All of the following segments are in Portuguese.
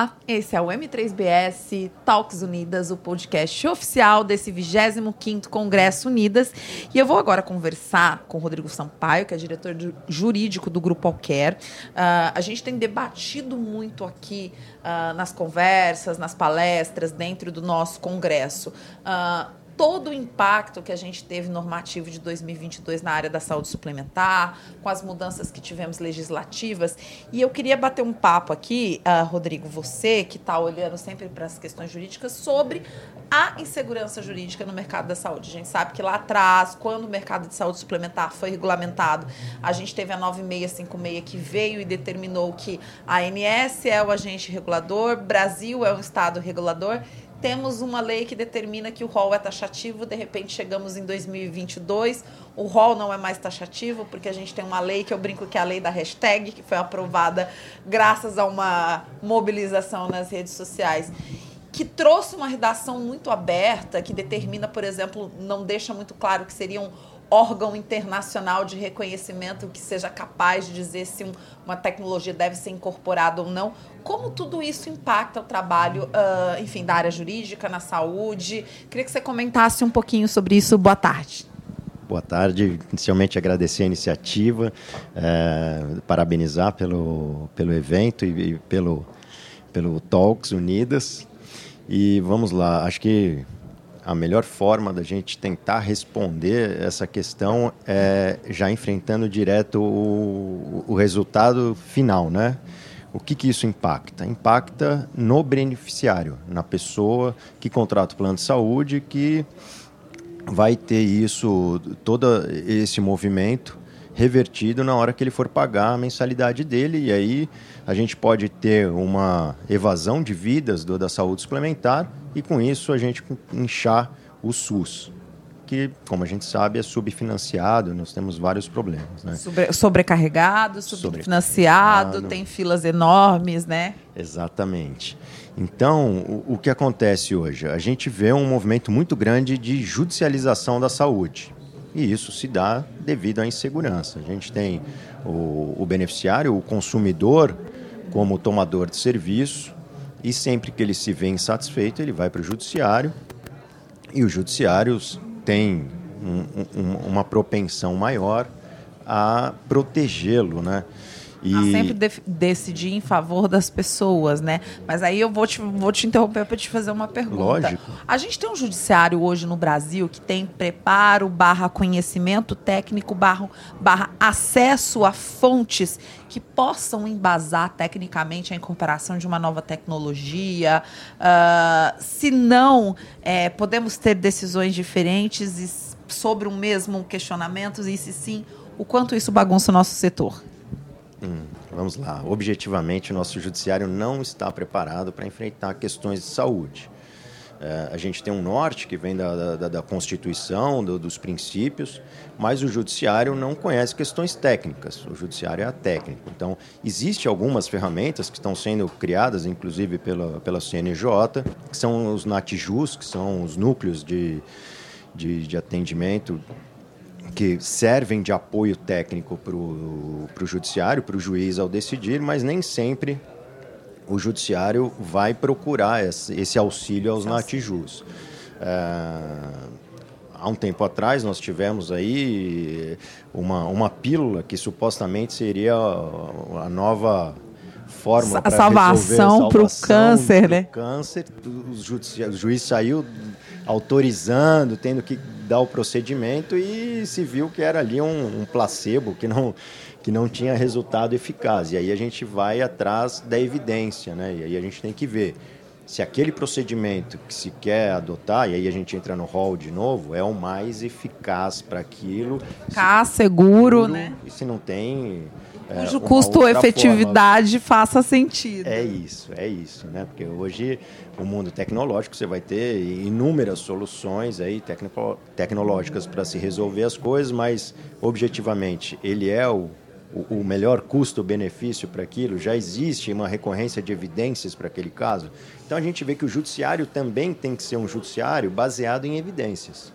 Olá, esse é o M3BS Talks Unidas, o podcast oficial desse 25º Congresso Unidas. E eu vou agora conversar com o Rodrigo Sampaio, que é diretor jurídico do Grupo Alquer. Uh, a gente tem debatido muito aqui uh, nas conversas, nas palestras, dentro do nosso congresso. Uh, todo o impacto que a gente teve normativo de 2022 na área da saúde suplementar, com as mudanças que tivemos legislativas. E eu queria bater um papo aqui, uh, Rodrigo, você que está olhando sempre para as questões jurídicas, sobre a insegurança jurídica no mercado da saúde. A gente sabe que lá atrás, quando o mercado de saúde suplementar foi regulamentado, a gente teve a 9656 que veio e determinou que a ANS é o agente regulador, Brasil é um estado regulador temos uma lei que determina que o rol é taxativo, de repente chegamos em 2022, o rol não é mais taxativo, porque a gente tem uma lei que eu brinco que é a lei da hashtag, que foi aprovada graças a uma mobilização nas redes sociais que trouxe uma redação muito aberta, que determina, por exemplo, não deixa muito claro que seriam órgão internacional de reconhecimento que seja capaz de dizer se um, uma tecnologia deve ser incorporada ou não. Como tudo isso impacta o trabalho, uh, enfim, da área jurídica, na saúde? Queria que você comentasse um pouquinho sobre isso. Boa tarde. Boa tarde. Inicialmente agradecer a iniciativa, é, parabenizar pelo, pelo evento e, e pelo, pelo Talks Unidas. E vamos lá, acho que a melhor forma da gente tentar responder essa questão é já enfrentando direto o, o resultado final, né? O que, que isso impacta? Impacta no beneficiário, na pessoa que contrata o plano de saúde, que vai ter isso, todo esse movimento revertido na hora que ele for pagar a mensalidade dele, e aí a gente pode ter uma evasão de vidas do, da saúde suplementar e com isso a gente inchar o SUS, que, como a gente sabe, é subfinanciado, nós temos vários problemas. Né? Sobre, sobrecarregado, subfinanciado, tem filas enormes, né? Exatamente. Então, o, o que acontece hoje? A gente vê um movimento muito grande de judicialização da saúde. E isso se dá devido à insegurança. A gente tem o, o beneficiário, o consumidor, como tomador de serviço, e sempre que ele se vê insatisfeito, ele vai para o judiciário e os judiciários têm um, um, uma propensão maior a protegê-lo, né? E... A sempre de decidir em favor das pessoas, né? Mas aí eu vou te, vou te interromper para te fazer uma pergunta. Lógico. A gente tem um judiciário hoje no Brasil que tem preparo barra conhecimento técnico barra, barra acesso a fontes que possam embasar tecnicamente a incorporação de uma nova tecnologia. Uh, se não, é, podemos ter decisões diferentes sobre o mesmo questionamento e se sim, o quanto isso bagunça o nosso setor? Hum, vamos lá. Objetivamente, o nosso judiciário não está preparado para enfrentar questões de saúde. É, a gente tem um norte que vem da, da, da Constituição, do, dos princípios, mas o judiciário não conhece questões técnicas. O judiciário é técnico. Então, existem algumas ferramentas que estão sendo criadas, inclusive pela, pela CNJ, que são os NATJUS, que são os núcleos de, de, de atendimento que servem de apoio técnico para o judiciário, para o juiz ao decidir, mas nem sempre o judiciário vai procurar esse, esse auxílio aos natijus. É, há um tempo atrás nós tivemos aí uma, uma pílula que supostamente seria a nova fórmula a salvação para o câncer, né? Câncer, o, o juiz saiu autorizando, tendo que dar o procedimento e se viu que era ali um, um placebo que não que não tinha resultado eficaz. E aí a gente vai atrás da evidência, né? E aí a gente tem que ver se aquele procedimento que se quer adotar, e aí a gente entra no hall de novo, é o mais eficaz para aquilo. Cá, seguro, né? E se não tem é, cujo custo-efetividade faça sentido. É isso, é isso, né? Porque hoje o mundo tecnológico você vai ter inúmeras soluções aí tecnológicas para se resolver as coisas, mas objetivamente ele é o, o melhor custo-benefício para aquilo? Já existe uma recorrência de evidências para aquele caso? Então a gente vê que o judiciário também tem que ser um judiciário baseado em evidências.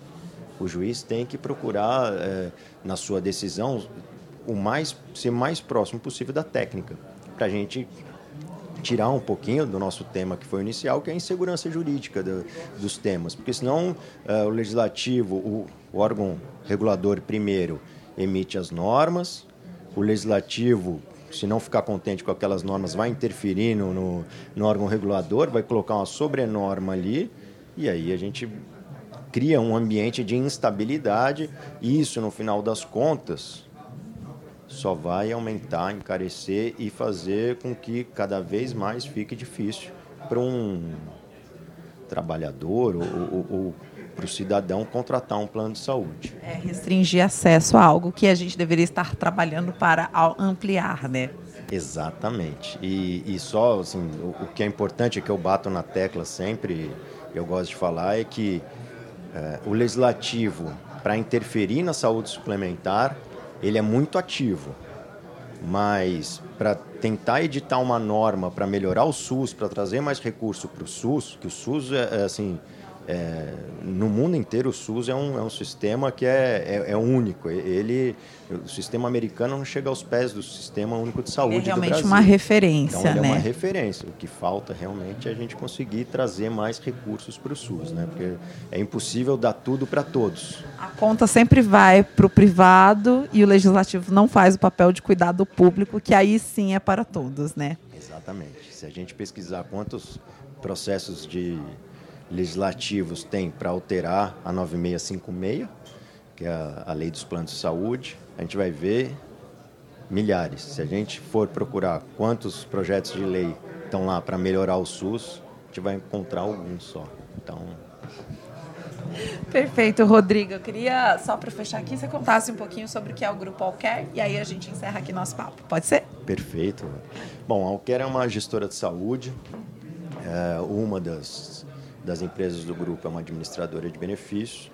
O juiz tem que procurar, é, na sua decisão, o mais ser mais próximo possível da técnica, para a gente tirar um pouquinho do nosso tema que foi inicial, que é a insegurança jurídica do, dos temas, porque senão uh, o legislativo, o, o órgão regulador primeiro emite as normas, o legislativo se não ficar contente com aquelas normas, vai interferir no, no, no órgão regulador, vai colocar uma sobrenorma ali, e aí a gente cria um ambiente de instabilidade, e isso, no final das contas, só vai aumentar, encarecer e fazer com que cada vez mais fique difícil para um trabalhador ou, ou, ou para o cidadão contratar um plano de saúde. É restringir acesso a algo que a gente deveria estar trabalhando para ampliar, né? Exatamente. E, e só assim, o, o, que é importante, é que eu bato na tecla sempre, eu gosto de falar, é que é, o legislativo, para interferir na saúde suplementar, ele é muito ativo. Mas para tentar editar uma norma para melhorar o SUS, para trazer mais recurso para o SUS, que o SUS é, é assim, é, no mundo inteiro, o SUS é um, é um sistema que é, é, é, único. Ele, o sistema americano não chega aos pés do sistema único de saúde. É realmente uma referência. Então, ele né? é uma referência. O que falta realmente é a gente conseguir trazer mais recursos para o SUS, né? porque é impossível dar tudo para todos. A conta sempre vai para o privado e o legislativo não faz o papel de cuidar do público, que aí sim é para todos. né? Exatamente. Se a gente pesquisar quantos processos de legislativos tem para alterar a 9656, que é a, a lei dos planos de saúde, a gente vai ver milhares. Se a gente for procurar quantos projetos de lei estão lá para melhorar o SUS, a gente vai encontrar alguns só. Então. Perfeito, Rodrigo. Eu queria, só para fechar aqui, você contasse um pouquinho sobre o que é o Grupo Alquer e aí a gente encerra aqui nosso papo. Pode ser? Perfeito. Bom, a Alquer é uma gestora de saúde, é uma das das empresas do grupo é uma administradora de benefícios.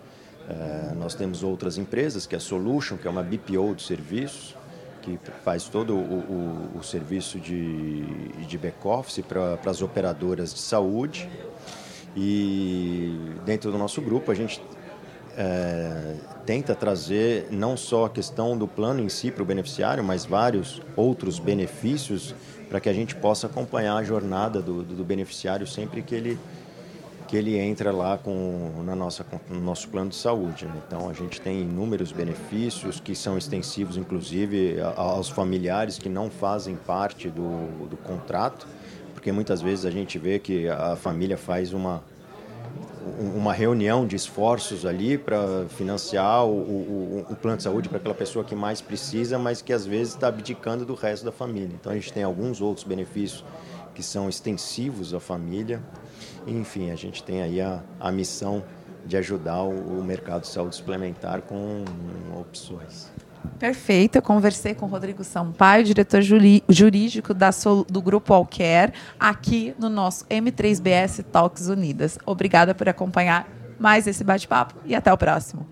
É, nós temos outras empresas, que é a Solution, que é uma BPO de serviços, que faz todo o, o, o serviço de, de back-office para as operadoras de saúde. E dentro do nosso grupo, a gente é, tenta trazer não só a questão do plano em si para o beneficiário, mas vários outros benefícios para que a gente possa acompanhar a jornada do, do beneficiário sempre que ele que ele entra lá com, na nossa, no nosso plano de saúde. Né? Então, a gente tem inúmeros benefícios que são extensivos, inclusive, aos familiares que não fazem parte do, do contrato, porque muitas vezes a gente vê que a família faz uma, uma reunião de esforços ali para financiar o, o, o, plano de saúde para aquela pessoa que mais precisa, mas que às vezes está abdicando do resto da família. Então a gente tem alguns outros benefícios que são extensivos à família enfim, a gente tem aí a, a missão de ajudar o, o mercado de saúde suplementar com opções. Perfeito. Eu conversei com o Rodrigo Sampaio, diretor jurídico da, do Grupo Alquer, aqui no nosso M3BS Talks Unidas. Obrigada por acompanhar mais esse bate-papo e até o próximo.